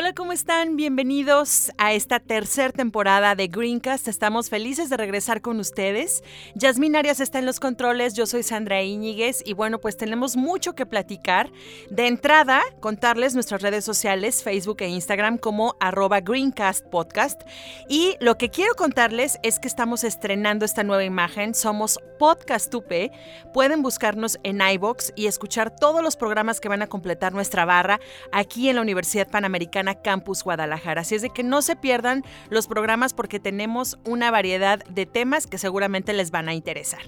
Hola, ¿cómo están? Bienvenidos a esta tercera temporada de Greencast. Estamos felices de regresar con ustedes. Yasmín Arias está en los controles, yo soy Sandra Íñiguez y bueno, pues tenemos mucho que platicar. De entrada, contarles nuestras redes sociales, Facebook e Instagram como arroba Greencast Podcast. Y lo que quiero contarles es que estamos estrenando esta nueva imagen. Somos Podcast UP. Pueden buscarnos en iBox y escuchar todos los programas que van a completar nuestra barra aquí en la Universidad Panamericana Campus Guadalajara. Así es de que no se pierdan los programas porque tenemos una variedad de temas que seguramente les van a interesar.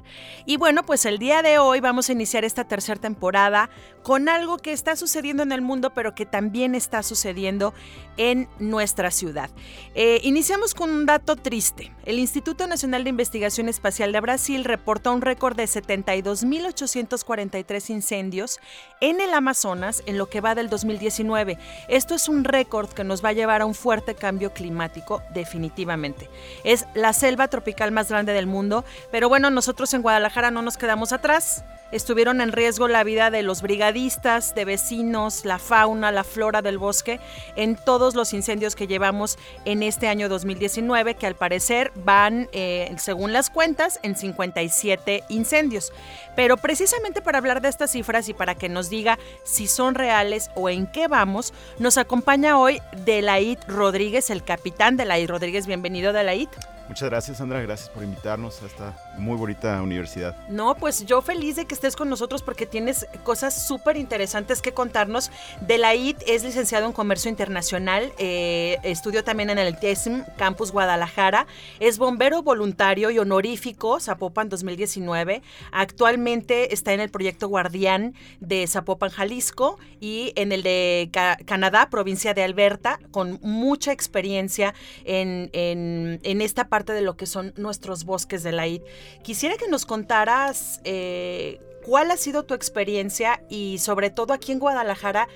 Y bueno, pues el día de hoy vamos a iniciar esta tercera temporada con algo que está sucediendo en el mundo, pero que también está sucediendo en nuestra ciudad. Eh, iniciamos con un dato triste. El Instituto Nacional de Investigación Espacial de Brasil reporta un récord de 72.843 incendios en el Amazonas en lo que va del 2019. Esto es un récord récord que nos va a llevar a un fuerte cambio climático definitivamente. Es la selva tropical más grande del mundo, pero bueno, nosotros en Guadalajara no nos quedamos atrás estuvieron en riesgo la vida de los brigadistas, de vecinos, la fauna, la flora del bosque en todos los incendios que llevamos en este año 2019, que al parecer van, eh, según las cuentas, en 57 incendios. Pero precisamente para hablar de estas cifras y para que nos diga si son reales o en qué vamos, nos acompaña hoy Delaid Rodríguez, el capitán Delaid Rodríguez. Bienvenido, Delaid. Muchas gracias, Sandra. Gracias por invitarnos a esta muy bonita universidad. No, pues yo feliz de que estés con nosotros porque tienes cosas súper interesantes que contarnos. Delaid es licenciado en Comercio Internacional, eh, estudió también en el TESM Campus Guadalajara, es bombero voluntario y honorífico Zapopan 2019. Actualmente está en el proyecto Guardián de Zapopan, Jalisco y en el de Canadá, provincia de Alberta, con mucha experiencia en, en, en esta parte de lo que son nuestros bosques de la ID. Quisiera que nos contaras eh, cuál ha sido tu experiencia y sobre todo aquí en Guadalajara,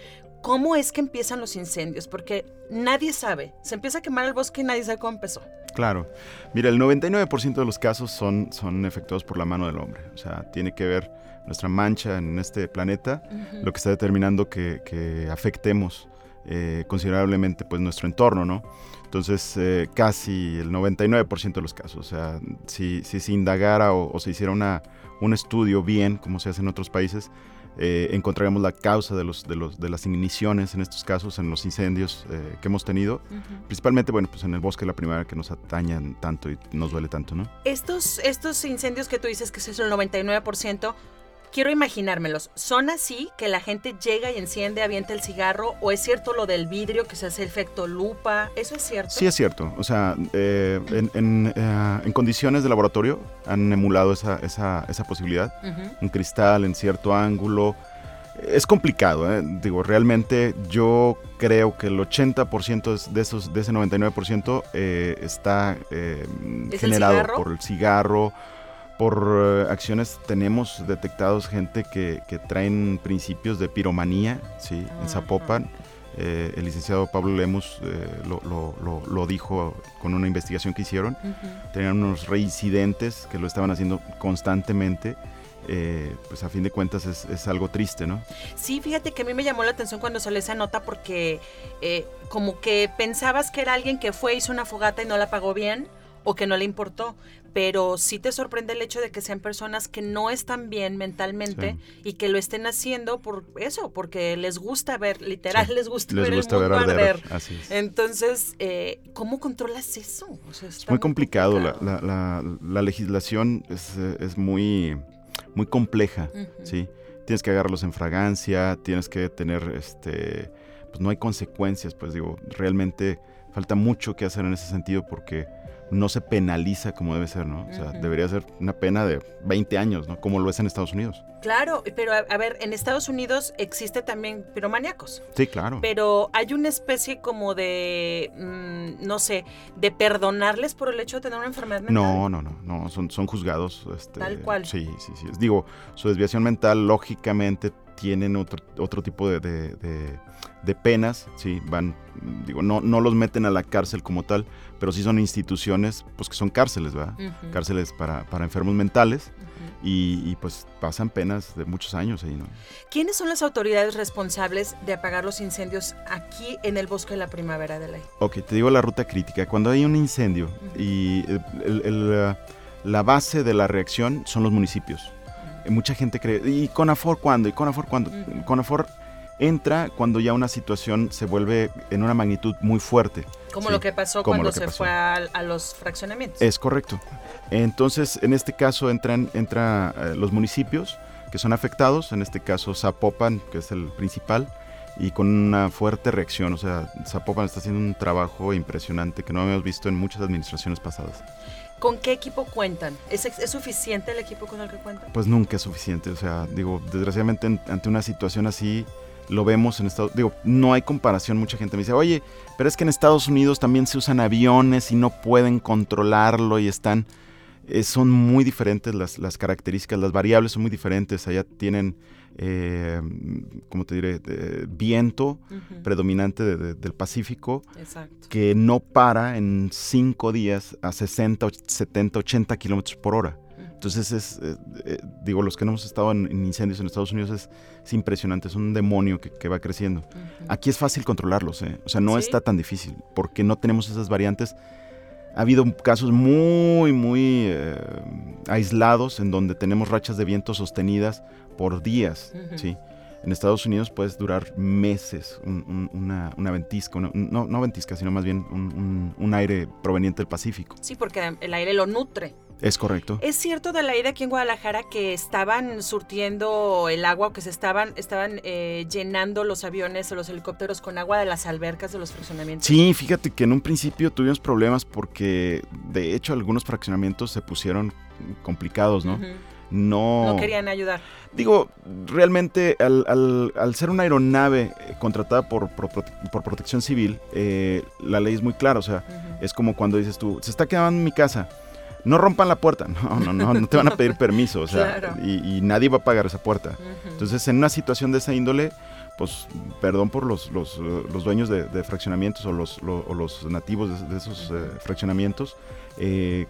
cómo es que empiezan los incendios, porque nadie sabe. Se empieza a quemar el bosque y nadie sabe cómo empezó. Claro. Mira, el 99% de los casos son, son efectuados por la mano del hombre. O sea, tiene que ver nuestra mancha en este planeta, lo que está determinando que, afectemos eh, considerablemente pues nuestro entorno, ¿no? Entonces, eh, casi el 99% de los casos. O sea, si, si se indagara o, se hiciera una, un estudio bien, como se hace en otros países, eh, encontraríamos la causa de, los, de, los, de las igniciones en estos casos, en los incendios eh, que hemos tenido. Principalmente, bueno, pues en el bosque la primera que nos atañan tanto y nos duele tanto, ¿no? Estos, estos incendios que tú dices que es el 99%, quiero imaginármelos. ¿Son así que la gente llega y enciende, avienta el cigarro? ¿O es cierto lo del vidrio que se hace efecto lupa? ¿Eso es cierto? Sí, es cierto. O sea, eh, en, eh, en, condiciones de laboratorio han emulado esa, esa, esa posibilidad. Un cristal en cierto ángulo. Es complicado, ¿eh? digo, realmente yo creo que el 80% de, esos, de ese 99% está generado por el cigarro, por eh, acciones tenemos detectados gente que, traen principios de piromanía, ¿sí? En Zapopan. Eh, el licenciado Pablo Lemus eh, lo, dijo con una investigación que hicieron. Tenían unos reincidentes que lo estaban haciendo constantemente. pues a fin de cuentas es, algo triste, ¿no? Sí, fíjate que a mí me llamó la atención cuando salió esa nota porque como que pensabas que era alguien que fue, hizo una fogata y no la pagó bien o que no le importó, pero sí te sorprende el hecho de que sean personas que no están bien mentalmente y que lo estén haciendo por eso, porque les gusta ver, literal, les gusta ver el mundo arder. Entonces, eh, ¿cómo controlas eso? es muy complicado, la, la, legislación es, es, muy, muy compleja, ¿sí? tienes que agarrarlos en fragancia, tienes que tener, este, pues no hay consecuencias, pues digo, realmente falta mucho que hacer en ese sentido porque no se penaliza como debe ser, ¿no? O sea, debería ser una pena de 20 años, ¿no? Como lo es en Estados Unidos. Claro, pero a, ver, en Estados Unidos existe también piromaníacos. Sí, claro. Pero hay una especie como de, mm, no sé, de perdonarles por el hecho de tener una enfermedad mental. No, no, no, no, son, son juzgados. Este, Tal cual. Sí, sí, sí. Digo, su desviación mental, lógicamente, tienen otro, otro tipo de, de, penas, sí, van, digo, no, no los meten a la cárcel como tal, pero sí son instituciones, pues que son cárceles, ¿verdad? Cárceles para, para, enfermos mentales y, pues pasan penas de muchos años ahí, ¿no? ¿Quiénes son las autoridades responsables de apagar los incendios aquí en el bosque de la primavera de ley? Ok, te digo la ruta crítica. Cuando hay un incendio y la base de la reacción son los municipios mucha gente cree, ¿y Conafor cuándo? ¿Y Conafor cuándo? Conafor entra cuando ya una situación se vuelve en una magnitud muy fuerte. Como lo que pasó cuando se fue a, los fraccionamientos. Es correcto. Entonces, en este caso entran entra, eh, los municipios que son afectados, en este caso Zapopan, que es el principal, y con una fuerte reacción. O sea, Zapopan está haciendo un trabajo impresionante que no habíamos visto en muchas administraciones pasadas. ¿Con qué equipo cuentan? ¿Es, suficiente el equipo con el que cuentan? Pues nunca es suficiente. O sea, digo, desgraciadamente ante una situación así, lo vemos en Estados Digo, no hay comparación. Mucha gente me dice, oye, pero es que en Estados Unidos también se usan aviones y no pueden controlarlo y están. Eh, son muy diferentes las, las características, las variables son muy diferentes. Allá tienen eh, como te diré, viento predominante del Pacífico, que no para en cinco días a 60, 70, 80 kilómetros por hora. Entonces, es, eh, eh, digo, los que no hemos estado en, incendios en Estados Unidos es, impresionante, es un demonio que, va creciendo. Aquí es fácil controlarlos, ¿eh? o sea, no está tan difícil, porque no tenemos esas variantes. Ha habido casos muy, muy aislados en donde tenemos rachas de viento sostenidas por días, ¿sí? En Estados Unidos puedes durar meses una, una, ventisca, no, no ventisca, sino más bien un, aire proveniente del Pacífico. Sí, porque el aire lo nutre. Es correcto. Es cierto de la ida aquí en Guadalajara que estaban surtiendo el agua, que se estaban, estaban eh, llenando los aviones o los helicópteros con agua de las albercas de los fraccionamientos. Sí, fíjate que en un principio tuvimos problemas porque de hecho algunos fraccionamientos se pusieron complicados, ¿no? No, querían ayudar. Digo, realmente al, ser una aeronave eh, contratada por, por, protección civil, eh, la ley es muy clara. O sea, es como cuando dices tú, se está quedando en mi casa, no rompan la puerta. No, no, no, no te van a pedir permiso. O sea, y, nadie va a pagar esa puerta. Entonces, en una situación de esa índole, pues, perdón por los, los, dueños de, fraccionamientos o los, los nativos de, esos eh, fraccionamientos, eh,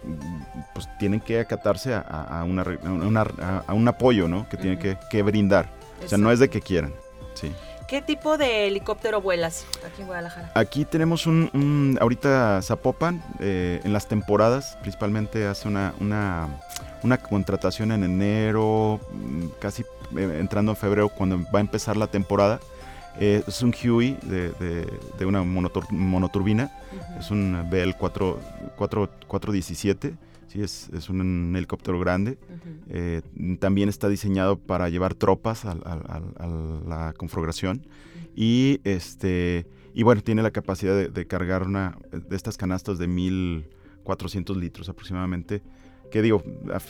pues tienen que acatarse a, una, a, un apoyo, ¿no? Que tienen que, brindar. O sea, no es de que quieran. Sí. ¿Qué tipo de helicóptero vuelas aquí en Guadalajara? Aquí tenemos un, ahorita Zapopan, eh, en las temporadas, principalmente hace una, una, una contratación en enero, mm, casi eh, entrando en febrero, cuando va a empezar la temporada. Eh, es un Huey de, de, una monoturbina, es un BL417, sí, es, es un, helicóptero grande. Eh, también está diseñado para llevar tropas a, la configuración y, este, y bueno, tiene la capacidad de, de cargar una de estas canastas de 1400 litros aproximadamente que digo,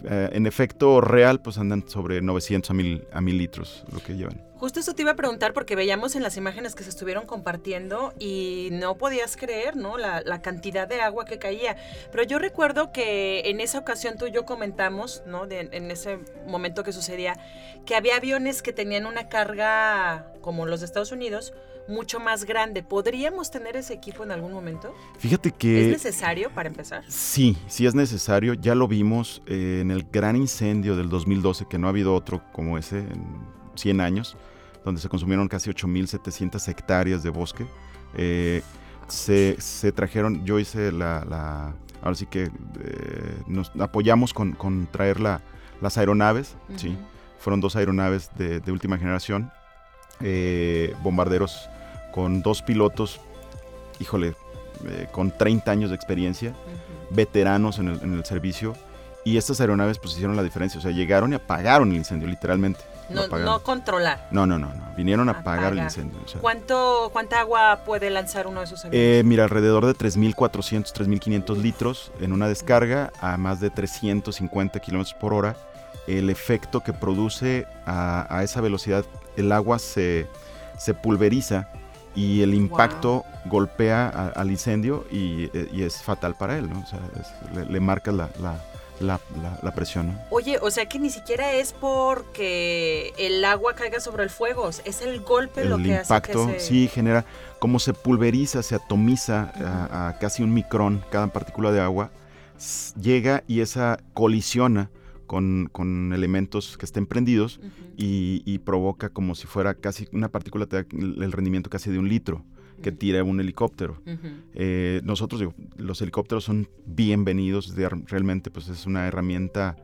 eh, en efecto real, pues andan sobre 900 a 1000, a litros lo que llevan. Justo eso te iba a preguntar porque veíamos en las imágenes que se estuvieron compartiendo y no podías creer, ¿no? La, cantidad de agua que caía. Pero yo recuerdo que en esa ocasión tú y yo comentamos, ¿no? en ese momento que sucedía, que había aviones que tenían una carga como los de Estados Unidos, mucho más grande. ¿Podríamos tener ese equipo en algún momento? Fíjate que... ¿Es necesario para empezar? Sí, sí es necesario. Ya lo vimos eh, en el gran incendio del 2012, que no ha habido otro como ese en 100 años, donde se consumieron casi 8.700 hectáreas de bosque. Eh, se, trajeron, yo hice la... ahora sí que eh, nos apoyamos con, traer las aeronaves, ¿sí? Fueron dos aeronaves de, de última generación, bombarderos con dos pilotos, híjole, eh, con 30 años de experiencia, veteranos en el, servicio, y estas aeronaves pues hicieron la diferencia, o sea, llegaron y apagaron el incendio, literalmente. No, no controlar. No, no, no, no. Vinieron a apagar el incendio. o sea. ¿Cuánto, ¿Cuánta agua puede lanzar uno de esos aviones? Eh, mira, alrededor de 3.400, 3.500 litros en una descarga a más de 350 kilómetros por hora. El efecto que produce a, a esa velocidad, el agua se, se pulveriza y el impacto golpea a- al incendio y, eh, y es fatal para él, ¿no? O sea, es- le, le marca la, la- la- la- la presión, ¿no? Oye, o sea que ni siquiera es porque el agua caiga sobre el fuego, es el golpe lo el que impacto hace que se... sí genera como se pulveriza, se atomiza a, a casi un micrón cada partícula de agua, llega y esa colisiona con, con elementos que estén prendidos y, y provoca como si fuera casi una partícula te da el rendimiento casi de un litro que tira un helicóptero. Eh, nosotros, digo, los helicópteros son bienvenidos, de- realmente pues es una herramienta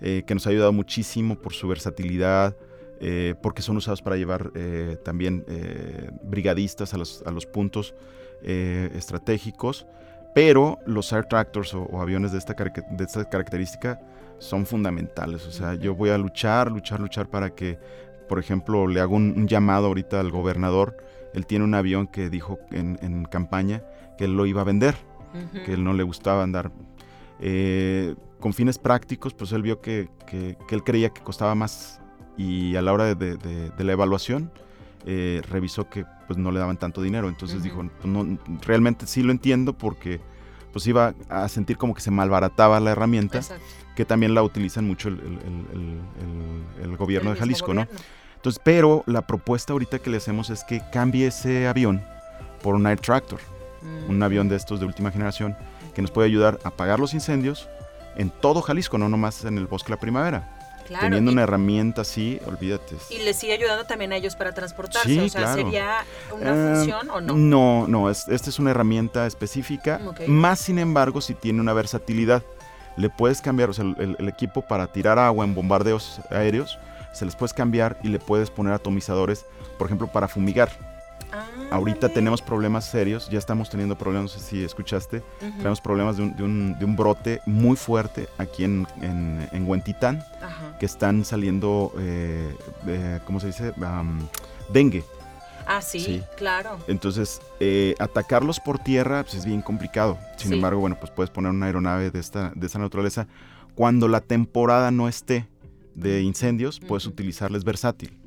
eh, que nos ha ayudado muchísimo por su versatilidad, eh, porque son usados para llevar también brigadistas a los, a los puntos estratégicos, pero los air tractors o, o aviones de esta, de esta característica son fundamentales. O sea, yo voy a luchar, luchar, luchar para que, por ejemplo, le hago un, un llamado ahorita al gobernador. Él tiene un avión que dijo en, en campaña que él lo iba a vender, que él no le gustaba andar. Eh, con fines prácticos, pues él vio que, que- que él creía que costaba más y a la hora de, de- de- de la evaluación eh, revisó que pues no le daban tanto dinero. Entonces Ujú. dijo, "Pues, no, realmente sí lo entiendo porque pues iba a sentir como que se malbarataba la herramienta, Exacto. que también la utilizan mucho el, el- el- el- gobierno de Jalisco, ¿no? gobierno. Entonces, pero la propuesta ahorita que le hacemos es que cambie ese avión por un Air Tractor, un avión de estos de última generación que nos puede ayudar a apagar los incendios en todo Jalisco, no nomás en el bosque de la primavera. Claro, Teniendo y- una herramienta así, olvídate. Y les sigue ayudando también a ellos para transportarse. Sí, o sea, claro. ¿sería una Eh, función o no? No, no, es- esta es una herramienta específica, Ok. más sin embargo si tiene una versatilidad. Le puedes cambiar, o sea, el, el equipo para tirar agua en bombardeos aéreos, se les puedes cambiar y le puedes poner atomizadores, por ejemplo, para fumigar. Ah, Ahorita ándale. tenemos problemas serios, ya estamos teniendo problemas, no sé si escuchaste, tenemos problemas de un, de un- de un brote muy fuerte aquí en, en, en Huentitán, que están saliendo, eh, eh, ¿cómo se dice? Dengue. Ah, sí, Sí. claro. Entonces, eh, atacarlos por tierra pues, es bien complicado. Sin Sí. embargo, bueno, pues puedes poner una aeronave de esta, de esta naturaleza. Cuando la temporada no esté de incendios, puedes utilizarles versátil.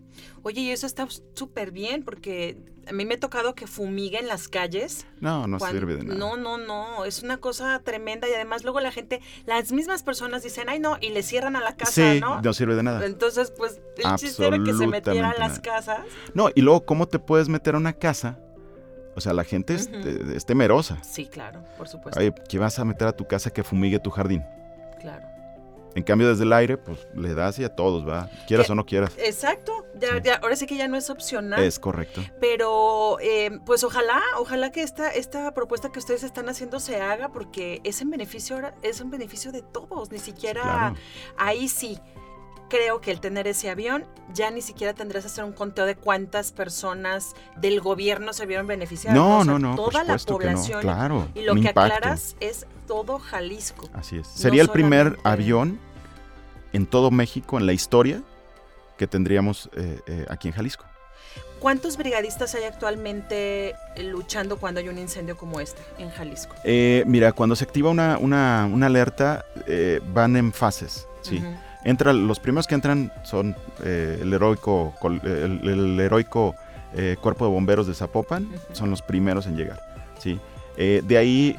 Oye, y eso está súper bien porque a mí me ha tocado que fumiguen las calles. No, no cuando- sirve de nada. No, no, no, es una cosa tremenda y además luego la gente, las mismas personas dicen, ay no, y le cierran a la casa, sí, ¿no? sirve de nada. Entonces, pues el chiste era que se metieran las casas. No, y luego, ¿cómo te puedes meter a una casa? O sea, la gente eh, es temerosa. Sí, claro, por supuesto. Oye, ¿qué vas a meter a tu casa que fumigue tu jardín? Claro. En cambio, desde el aire, pues le das y a todos, ¿va? Quieras o no quieras. Exacto, ya, Sí. ya, ahora sí que ya no es opcional. Es correcto. Pero eh, pues ojalá, ojalá que esta, esta propuesta que ustedes están haciendo se haga porque es en beneficio, ahora- es en beneficio de todos, ni siquiera Claro. ahí sí. Creo que el tener ese avión ya ni siquiera tendrás que hacer un conteo de cuántas personas del gobierno se vieron beneficiadas. No, O sea, no, no, por Toda la que no. población. Claro, Y lo un que impacto. aclaras es todo Jalisco. Así es. Sería el primer avión en todo México, en la historia, que tendríamos eh, eh, aquí en Jalisco. ¿Cuántos brigadistas hay actualmente eh, luchando cuando hay un incendio como este en Jalisco? Eh, mira, cuando se activa una, una- una alerta, eh, van en fases. ¿sí? Entra, los primeros que entran son eh, el heroico, el, el heroico Cuerpo de Bomberos de Zapopan, son los primeros en llegar. ¿sí? De ahí,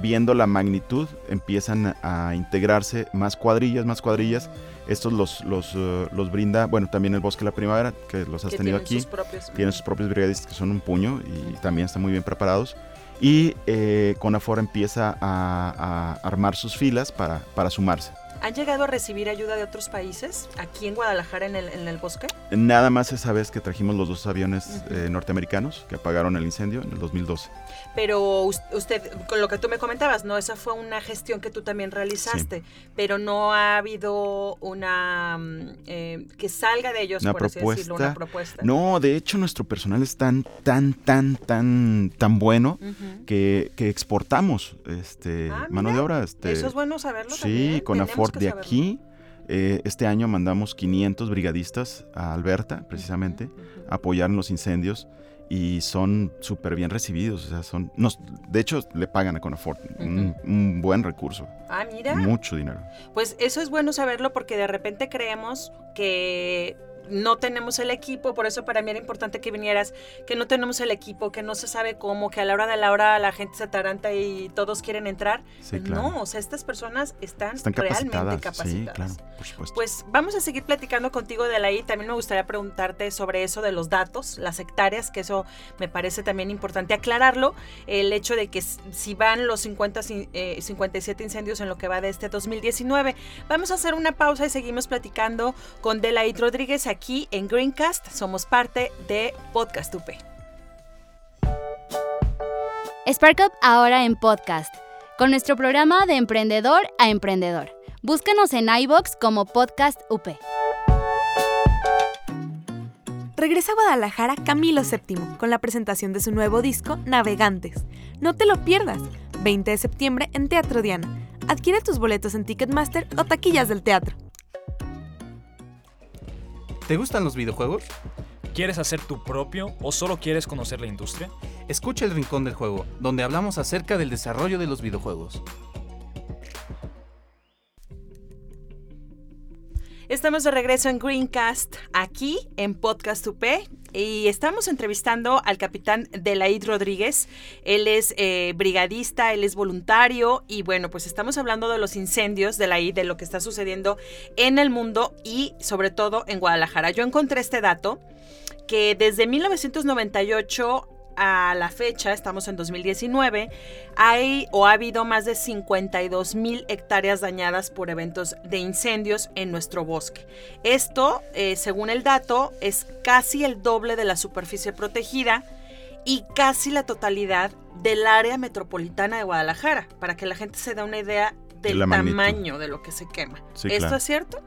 viendo la magnitud, empiezan a integrarse más cuadrillas, más cuadrillas. Estos los, los, eh, los brinda, bueno, también el Bosque de la Primavera, que los has que tenido tienen aquí. sus propios- Tienen sus propios brigadistas que son un puño y también están muy bien preparados. Y eh, Conafor empieza a, a armar sus filas para, para sumarse. ¿Han llegado a recibir ayuda de otros países aquí en Guadalajara en el, en el bosque? Nada más esa vez que trajimos los dos aviones eh, norteamericanos que apagaron el incendio en el 2012. Pero us- usted, con lo que tú me comentabas, ¿no? Esa fue una gestión que tú también realizaste, pero no ha habido una mm, eh, que salga de ellos, Una por así decirlo, una propuesta. propuesta. No, de hecho nuestro personal es tan, tan, tan, tan, tan bueno que, que exportamos este, Ah, mano de obra. Este, Eso es bueno saberlo Sí, también. con tenemos De aquí Eh, este año mandamos 500 brigadistas a Alberta, precisamente, a apoyar en los incendios y son súper bien recibidos. O sea, son, nos, de hecho, le pagan a Conafort un, un buen recurso. Ah, mira. Mucho dinero. Pues eso es bueno saberlo porque de repente creemos que no tenemos el equipo, por eso para mí era importante que vinieras, que no tenemos el equipo, que no se sabe cómo, que a la hora de la hora la gente se ataranta y todos quieren entrar. Sí, claro. No, o sea, estas personas están, Están realmente capacitadas. Sí, claro, por supuesto. Pues vamos a seguir platicando contigo de la I. También me gustaría preguntarte sobre eso de los datos, las hectáreas, que eso me parece también importante aclararlo. El hecho de que si van los 50, cin- eh, 57 incendios en lo que va de este 2019. Vamos a hacer una pausa y seguimos platicando con Delaid Rodríguez aquí en Greencast. Somos parte de Podcast UP. Spark Up ahora en podcast, con nuestro programa de emprendedor a emprendedor. Búscanos en iBox como Podcast UP. Regresa a Guadalajara Camilo VII con la presentación de su nuevo disco Navegantes. No te lo pierdas. 20 de septiembre en Teatro Diana. Adquiere tus boletos en Ticketmaster o taquillas del teatro. ¿Te gustan los videojuegos? ¿Quieres hacer tu propio o solo quieres conocer la industria? Escucha El Rincón del Juego, donde hablamos acerca del desarrollo de los videojuegos. Estamos de regreso en Greencast, aquí en Podcast UP, y estamos entrevistando al capitán Delaid Rodríguez. Él es eh, brigadista, él es voluntario, y bueno, pues estamos hablando de los incendios de la de lo que está sucediendo en el mundo y sobre todo en Guadalajara. Yo encontré este dato que desde 1998 a la fecha, estamos en 2019, hay o ha habido más de 52 mil hectáreas dañadas por eventos de incendios en nuestro bosque. Esto, eh, según el dato, es casi el doble de la superficie protegida y casi la totalidad del área metropolitana de Guadalajara, para que la gente se dé una idea del magnitud. tamaño de lo que se quema. Sí, ¿Esto claro. es cierto?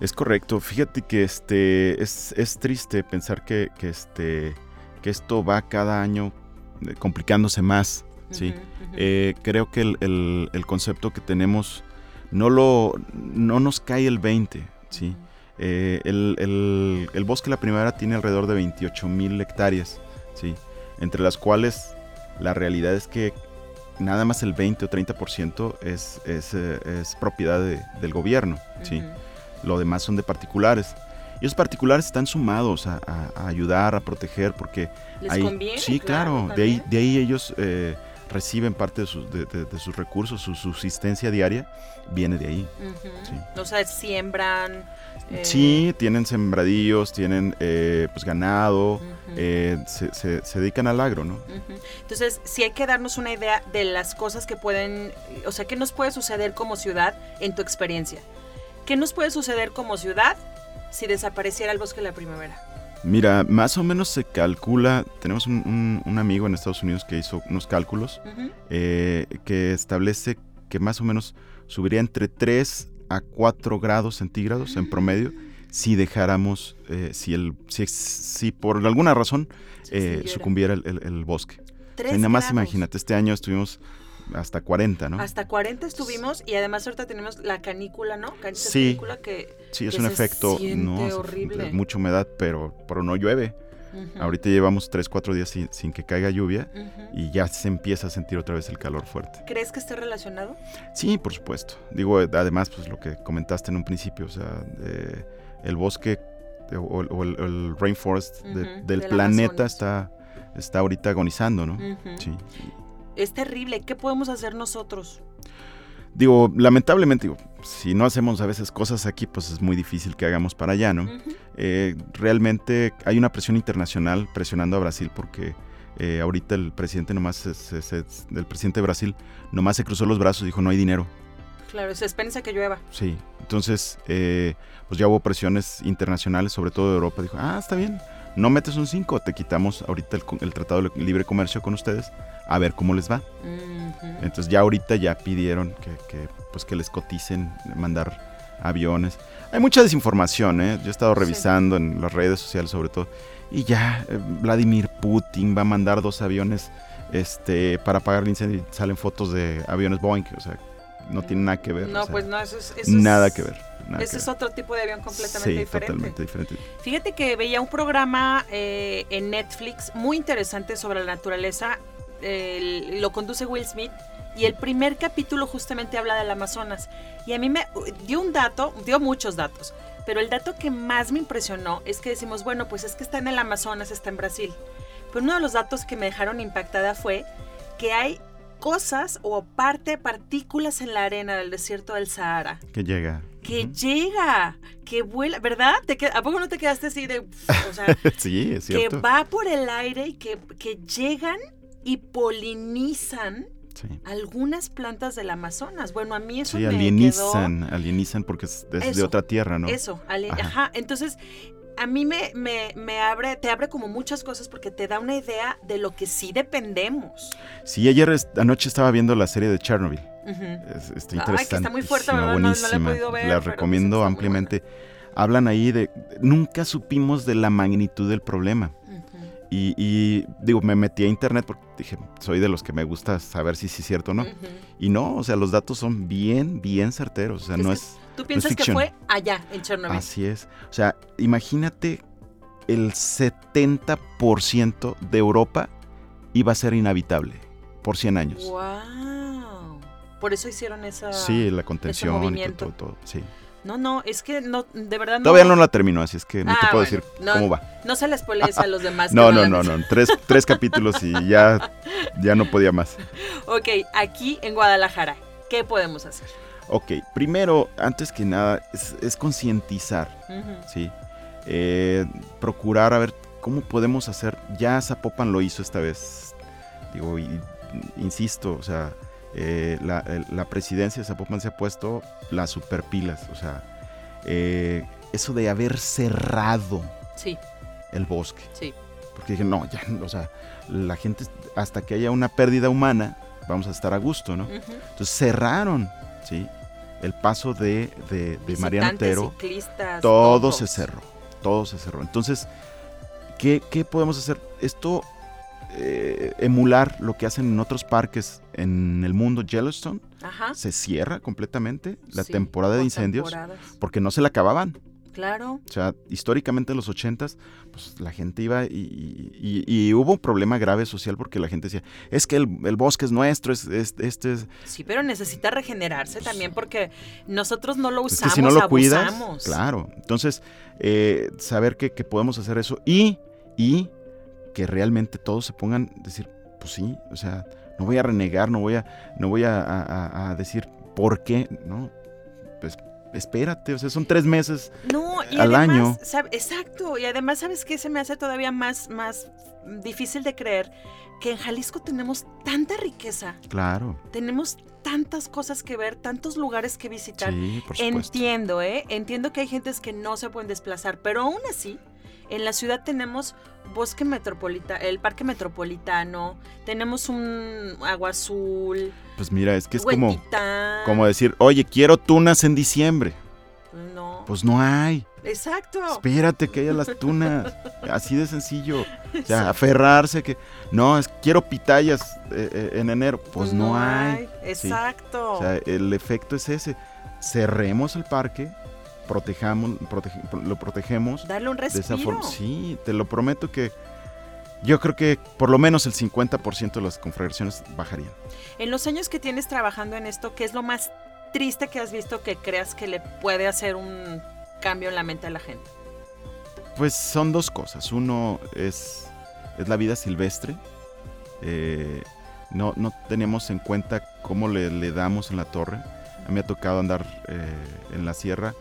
Es correcto. Fíjate que este es, es triste pensar que, que este que esto va cada año eh, complicándose más. Sí. Eh, creo que el, el- el concepto que tenemos no lo no nos cae el 20. Sí. Eh, el, bosque La Primavera tiene alrededor de 28 mil hectáreas, ¿sí? entre las cuales la realidad es que nada más el 20 o 30% es, es, es propiedad de- del gobierno. ¿sí? Lo demás son de particulares. Y los particulares están sumados a, a- a ayudar, a proteger, porque ¿Les conviene? sí, claro, de ahí, de ahí ellos eh, reciben parte de sus, de, de- de sus recursos, su subsistencia diaria viene de ahí. Ujú. Sí. O sea, siembran. eh, Sí, tienen sembradíos, tienen eh, pues ganado, eh, se, se- se dedican al agro, ¿no? Entonces, sí hay que darnos una idea de las cosas que pueden, o sea, qué nos puede suceder como ciudad en tu experiencia. ¿Qué nos puede suceder como ciudad si desapareciera el bosque de la primavera? Mira, más o menos se calcula, tenemos un, un- un amigo en Estados Unidos que hizo unos cálculos eh, que establece que más o menos subiría entre 3 a 4 grados centígrados en promedio si dejáramos, eh, si, el, si, si por alguna razón eh, sucumbiera el, el- el bosque. Y nada más grados. imagínate, este año estuvimos hasta 40, ¿no? Hasta 40 estuvimos y además ahorita tenemos la canícula, ¿no? Can- esa Sí. canícula que... sí, es que un se efecto, no, horrible. es mucha humedad, pero, pero no llueve. Ahorita llevamos 3, 4 días sin, sin que caiga lluvia y ya se empieza a sentir otra vez el calor fuerte. ¿Crees que esté relacionado? Sí, por supuesto. Digo, además, pues lo que comentaste en un principio, o sea, eh, el bosque o, o el, el rainforest de- del planeta está, está ahorita agonizando, ¿no? Sí. Es terrible. ¿Qué podemos hacer nosotros? Digo, lamentablemente, digo, si no hacemos a veces cosas aquí, pues es muy difícil que hagamos para allá, ¿no? Eh, realmente hay una presión internacional presionando a Brasil porque eh, ahorita el presidente nomás, se- se- se- el presidente de Brasil nomás se cruzó los brazos y dijo no hay dinero. Claro, se espera que llueva. Sí, entonces eh, pues ya hubo presiones internacionales, sobre todo de Europa. Dijo, ah, está bien, no metes un 5, te quitamos ahorita el, el Tratado de Libre Comercio con ustedes, a ver cómo les va. Entonces ya ahorita ya pidieron que, que, pues que les coticen mandar aviones. Hay mucha desinformación, ¿eh? Yo he estado Sí. revisando en las redes sociales sobre todo. Y ya eh, Vladimir Putin va a mandar dos aviones este, para apagar el incendio. y Salen fotos de aviones Boeing. O sea, no tiene nada que ver. No, o sea, pues no, eso es... eso nada es- que ver. nada Ese que es ver. otro tipo de avión completamente sí, diferente. totalmente diferente. Fíjate que veía un programa eh, en Netflix muy interesante sobre la naturaleza. lo conduce Will Smith. Y el primer capítulo justamente habla del Amazonas. Y a mí me dio un dato, dio muchos datos. Pero el dato que más me impresionó es que decimos, bueno, pues es que está en el Amazonas, está en Brasil. Pero uno de los datos que me dejaron impactada fue que hay cosas o parte, partículas en la arena del desierto del Sahara Que llega. que Ujú. llega, que vuela, ¿verdad? ¿Te ¿A poco no te quedaste así de, o sea, sí, es que cierto. va por el aire y que, que llegan y polinizan Sí. algunas plantas del Amazonas? Bueno, a mí eso Sí, me alienizan, alienizan porque es, de Eso, otra tierra, ¿no? quedó... Eso, ali- Ajá. ajá. Entonces, a mí me, me, me abre, te abre como muchas cosas porque te da una idea de lo que sí dependemos. Sí, ayer anoche estaba viendo la serie de Chernobyl. Es, está interesante. está muy fuerte. No- no la he buenísima. podido ver, la recomiendo ampliamente. Hablan ahí de... Nunca supimos de la magnitud del problema. Y, y, digo, me metí a internet porque dije, soy de los que me gusta saber si sí es cierto o no. Y no, o sea, los datos son bien, bien certeros. O sea, Es no es... Tú piensas que fue allá, en Chernobyl. Así es. O sea, imagínate el 70% de Europa iba a ser inhabitable por 100 años. Wow. Por eso hicieron esa. Sí, la contención y todo, todo, sí. No, no, es que no, de verdad no. Todavía no la termino, así es que no te Ah, puedo bueno, decir no, cómo va. No se les spoilees a los demás. No, no, no, no. Tres, tres capítulos y ya, ya no podía más. Ok, aquí en Guadalajara, ¿qué podemos hacer? Ok, primero, antes que nada, es, es concientizar. ¿sí? Eh, procurar a ver cómo podemos hacer. Ya Zapopan lo hizo esta vez. Digo, y- insisto, o sea, eh, la, la presidencia de Zapopan se ha puesto las superpilas. O sea, eh, eso de haber cerrado Sí, el bosque. sí. Porque dije, no, ya, o sea, la gente, hasta que haya una pérdida humana, vamos a estar a gusto, ¿no? Entonces cerraron, ¿sí? El paso de, de, de Mariano Otero. Todo todos. se cerró, todo se cerró. Entonces, ¿qué, qué podemos hacer? Esto, eh, emular lo que hacen en otros parques en el mundo. Yellowstone Ajá. se cierra completamente la Sí, temporada de incendios temporadas. porque no se la acababan. Claro. O sea, históricamente en los ochentas, pues la gente iba y, y- y- hubo un problema grave social porque la gente decía, es que el, el bosque es nuestro, es, es- este es... Sí, pero necesita regenerarse también porque nosotros no lo Es usamos, que si no lo cuidas, abusamos. claro. Entonces, eh, saber que, que podemos hacer eso y, y que realmente todos se pongan, decir, pues sí, o sea, no voy a renegar, no voy a, no voy a- a decir por qué, no, pues espérate, o sea, son tres meses. No, y al además, año. exacto, y además, ¿sabes qué? Se me hace todavía más, más difícil de creer que en Jalisco tenemos tanta riqueza, Claro, tenemos tantas cosas que ver, tantos lugares que visitar. sí, por supuesto. Entiendo, ¿eh? Entiendo que hay gentes que no se pueden desplazar, pero aún así, en la ciudad tenemos bosque metropolitano, el parque metropolitano, tenemos un agua azul, Pues mira, es que es como, como decir, oye, quiero tunas en diciembre. No. Pues no hay. Exacto. Espérate que haya las tunas. Así de sencillo. O sea, aferrarse que. No, es quiero pitayas eh, eh, en enero. Pues no, hay. Sí. Exacto. O sea, el efecto es ese. Cerremos el parque, protejamos, protege- lo protegemos. Darle un De esa respiro. forma. Sí, te lo prometo que yo creo que por lo menos el 50% de las conflagraciones bajarían. En los años que tienes trabajando en esto, ¿qué es lo más triste que has visto que creas que le puede hacer un cambio en la mente a la gente? Pues son dos cosas. Uno es, es la vida silvestre. Eh, no, no tenemos en cuenta cómo le, le damos en la torre. A mí me ha tocado andar eh, en la sierra,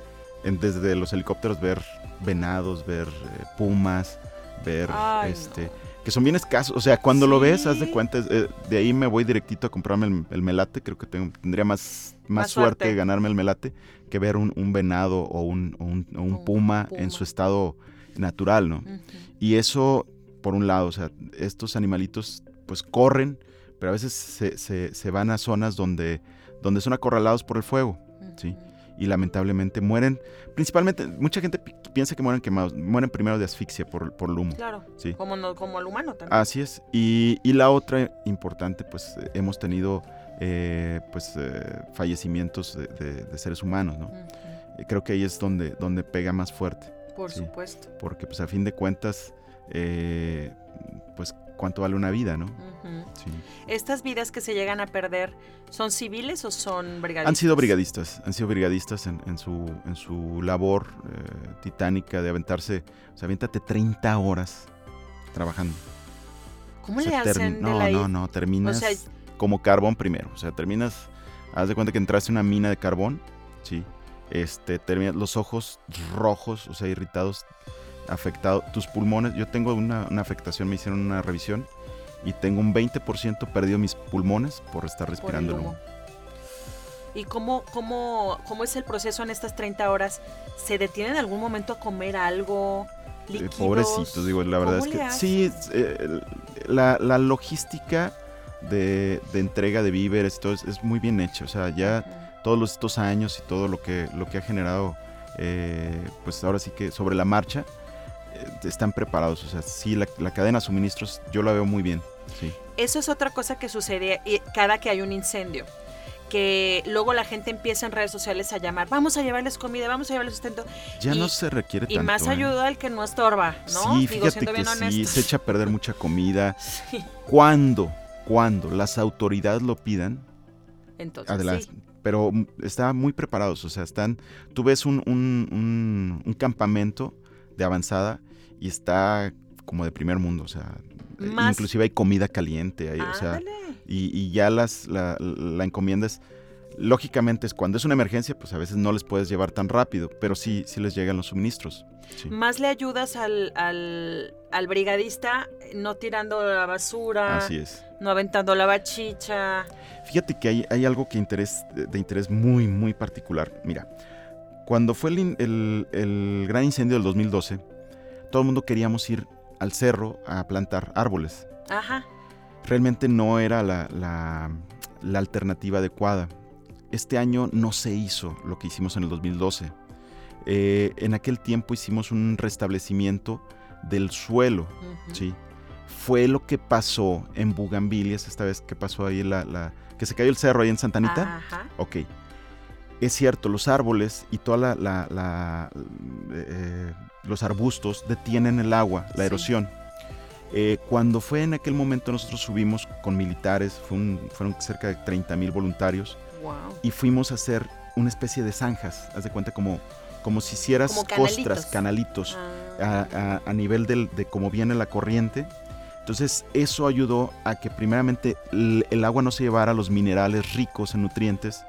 en- desde los helicópteros ver venados, ver eh, pumas, ver Ay, este... no. Que son bien escasos. O sea, cuando lo ves, haz de cuenta, eh, de ahí me voy directito a comprarme el, el melate. Creo que tengo- tendría más, más, Más suerte. suerte. ganarme el melate que ver un, un venado o un, o un- o un Un puma, puma. en su estado natural, ¿no? Y eso, por un lado, o sea, estos animalitos pues corren, pero a veces se, se- se van a zonas donde, donde son acorralados por el fuego Sí. Y lamentablemente mueren. Principalmente, mucha gente pi- piensa que mueren quemados, mueren primero de asfixia por, por el humo. Claro, Sí. como, no, como el humano también. Así es. Y, y la otra importante, pues eh, hemos tenido eh, pues eh, fallecimientos de, de- de seres humanos, ¿no? Eh, Creo que ahí es donde, donde pega más fuerte, Por Sí. supuesto. porque pues a fin de cuentas, eh, pues cuánto vale una vida, ¿no? Ujú. Sí. ¿Estas vidas que se llegan a perder son civiles o son brigadistas? Han sido brigadistas, han sido brigadistas en, en su, en su labor eh, titánica de aventarse, o sea, aviéntate 30 horas trabajando. ¿Cómo O sea, le hacen de no, la no, no, terminas O sea, como carbón primero. O sea, terminas, haz de cuenta que entraste en una mina de carbón, sí. Este, terminas los ojos rojos, o sea, irritados, afectados. Tus pulmones, yo tengo una, una afectación, me hicieron una revisión y tengo un 20% perdido mis pulmones por estar por el respirando el humo. ¿Y cómo, cómo, cómo es el proceso en estas 30 horas? ¿Se detienen en algún momento a comer algo? Eh, Líquidos? Pobrecitos, digo, la verdad es ¿Cómo que sí, eh, la, la logística de, de entrega de víveres y todo es, es muy bien hecha. O sea, ya Ujú. todos los- estos años y todo lo que, lo que ha generado, eh, pues ahora sí que sobre la marcha, están preparados. O sea, sí, la, la cadena de suministros yo la veo muy bien. Sí. Eso es otra cosa que sucede eh, cada que hay un incendio. Que luego la gente empieza en redes sociales a llamar, vamos a llevarles comida, vamos a llevarles sustento. Ya Y- no se requiere Y tanto. más ¿eh? ayuda al que no estorba, ¿no? Sí, Digo, fíjate siendo que bien sí, se echa a perder mucha comida. Sí. ¿Cuándo? Cuando las autoridades lo pidan, Entonces, Adelante. sí. Pero mm, están muy preparados, o sea, están, tú ves un, un- un- un campamento de avanzada y está como de primer mundo, o sea, eh, Más- inclusive hay comida caliente ahí, o sea, y, y ya las, la, la encomienda es, lógicamente es cuando es una emergencia, pues a veces no les puedes llevar tan rápido, pero sí, sí les llegan los suministros. Sí. Más le ayudas al, al, al brigadista no tirando la basura, Así es. no aventando la bachicha. Fíjate que hay, hay algo que interés, de interés muy, muy particular. Mira, cuando fue el, el- el gran incendio del 2012, todo el mundo queríamos ir al cerro a plantar árboles. Ajá. Realmente no era la, la- la alternativa adecuada. Este año no se hizo lo que hicimos en el 2012. Eh, en aquel tiempo hicimos un restablecimiento del suelo. ujú. Sí. Fue lo que pasó en Bugambilias, esta vez que pasó ahí la, la- que se cayó el cerro ahí en Santanita. Ajá. Ok. Es cierto, los árboles y toda la, la- la, eh, los arbustos detienen el agua, la Sí. erosión. Eh, cuando fue en aquel momento nosotros subimos con militares, fue un- fueron cerca de 30 mil voluntarios Wow. y fuimos a hacer una especie de zanjas, haz de cuenta como, como si hicieras Como costras, canalitos. canalitos Ah. a, a- a nivel del- de cómo viene la corriente. Entonces eso ayudó a que primeramente el, el agua no se llevara los minerales ricos en nutrientes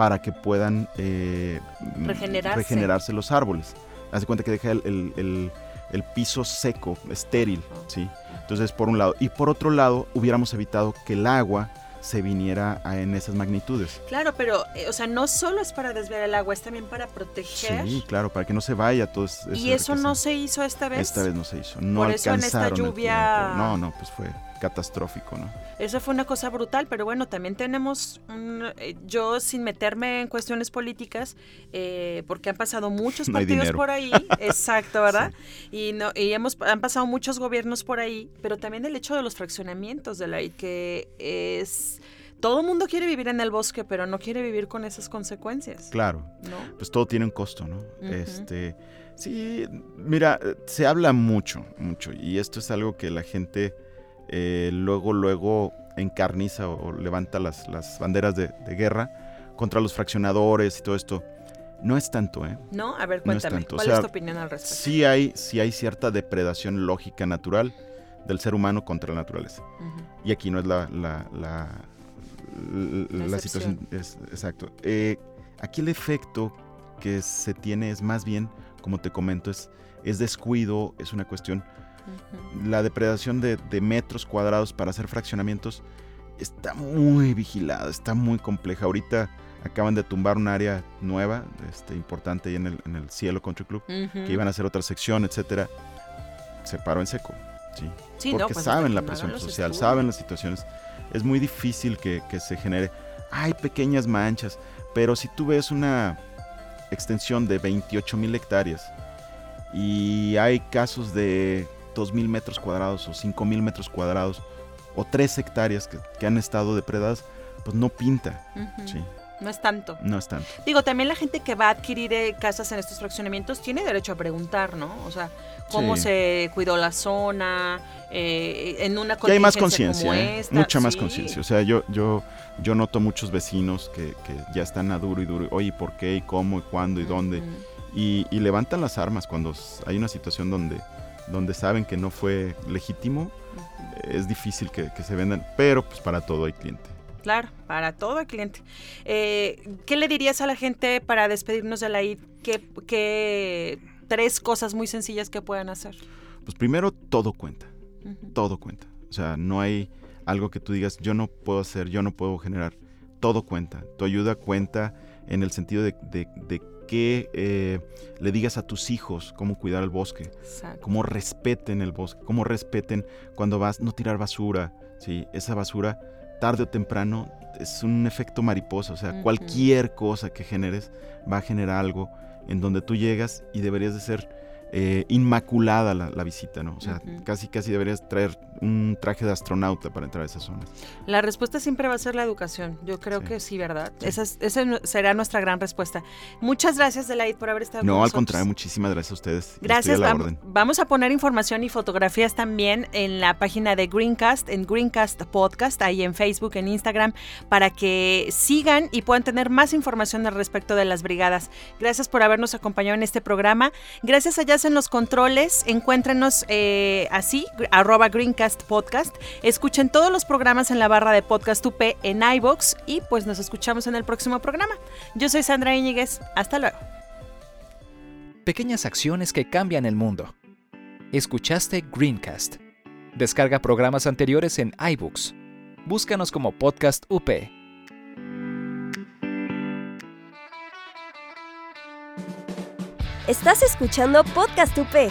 para que puedan eh, Regenerarse. regenerarse los árboles. Haz de cuenta que deja el, el- el- el piso seco, estéril. ¿sí? Entonces por un lado. Y por otro lado hubiéramos evitado que el agua se viniera a- en esas magnitudes. Claro, pero, eh, o sea, no solo es para desviar el agua, es también para proteger. Sí, claro, para que no se vaya todo ese- y eso no se hizo esta vez. Esta vez no se hizo. No Por eso en esta lluvia-. No, no, pues fue catastrófico, ¿no? Eso fue una cosa brutal, pero bueno, también tenemos, un- eh, yo sin meterme en cuestiones políticas, eh, porque han pasado muchos No partidos por ahí, exacto, ¿verdad? Y no y hemos han pasado muchos gobiernos por ahí, pero también el hecho de los fraccionamientos de la que es todo el mundo quiere vivir en el bosque, pero no quiere vivir con esas consecuencias, Claro, ¿no? pues todo tiene un costo, ¿no? Este, sí, mira, eh, se habla mucho, mucho, y esto es algo que la gente eh, luego, luego encarniza o, o levanta las, las banderas de, de guerra contra los fraccionadores y todo esto. No es tanto, ¿eh? ¿No? A ver, No es cuéntame, o ¿cuál sea, es tu opinión al respecto? Sí hay, sí hay cierta depredación lógica natural del ser humano contra la naturaleza. Y aquí no es la, la, la, situación. es- exacto. Eh, aquí el efecto que se tiene es más bien, como te comento, es, es descuido, es una cuestión. La depredación de, de metros cuadrados para hacer fraccionamientos está muy vigilada, está muy compleja. Ahorita acaban de tumbar un área nueva, este, importante ahí en el, en el Cielo Country Club, que iban a hacer otra sección, etcétera. Se paró en seco. Sí Sí, no, porque pues saben la presión social, estudios. saben las situaciones. Es muy difícil que, que se genere. Hay pequeñas manchas, pero si tú ves una extensión de 28 mil hectáreas y hay casos de 2 mil metros cuadrados o 5 mil metros cuadrados o 3 hectáreas que, que han estado depredadas, pues no pinta. Sí, No es tanto. no es tanto. Digo, también la gente que va a adquirir eh, casas en estos fraccionamientos tiene derecho a preguntar, ¿no? O sea, cómo Sí. se cuidó la zona, eh, en una Y hay más conciencia, ¿eh? mucha más conciencia. O sea, yo, yo, yo noto muchos vecinos que, que ya están a duro y duro. Oye, ¿por qué? ¿Y cómo? ¿Y cuándo? ¿Y dónde? Y, y levantan las armas cuando hay una situación donde, donde saben que no fue legítimo. Es difícil que, que se vendan, pero pues para todo hay cliente. Claro, para todo el cliente. Eh, ¿Qué le dirías a la gente para despedirnos de la ID? ¿Qué, qué tres cosas muy sencillas que puedan hacer? Pues primero todo cuenta, todo cuenta. O sea, no hay algo que tú digas, yo no puedo hacer, yo no puedo generar. Todo cuenta. Tu ayuda cuenta en el sentido de, de- de que eh, le digas a tus hijos cómo cuidar el bosque. Exacto. cómo respeten el bosque, cómo respeten cuando vas, no tirar basura, ¿sí? Esa basura, tarde o temprano, es un efecto mariposa, o sea, cualquier cosa que generes va a generar algo en donde tú llegas y deberías de ser eh, inmaculada la, la visita, ¿no? O sea, casi, casi deberías traer un traje de astronauta para entrar a esa zona. La respuesta siempre va a ser la educación. Yo creo Sí. que sí, ¿verdad? Sí. Esa, es- esa será nuestra gran respuesta. Muchas gracias, Delaid, por haber estado con No, al nosotros. contrario, muchísimas gracias a ustedes. Gracias. a la orden. Vamos a poner información y fotografías también en la página de Greencast, en Greencast Podcast, ahí en Facebook, en Instagram, para que sigan y puedan tener más información al respecto de las brigadas. Gracias por habernos acompañado en este programa. Gracias a Jazz en los controles. Encuéntrenos eh, así, arroba Greencast Podcast. Escuchen todos los programas en la barra de Podcast UP en iBox y pues nos escuchamos en el próximo programa. Yo soy Sandra Íñiguez. Hasta luego. Pequeñas acciones que cambian el mundo. Escuchaste Greencast. Descarga programas anteriores en iBooks. Búscanos como Podcast UP. Estás escuchando Podcast UP.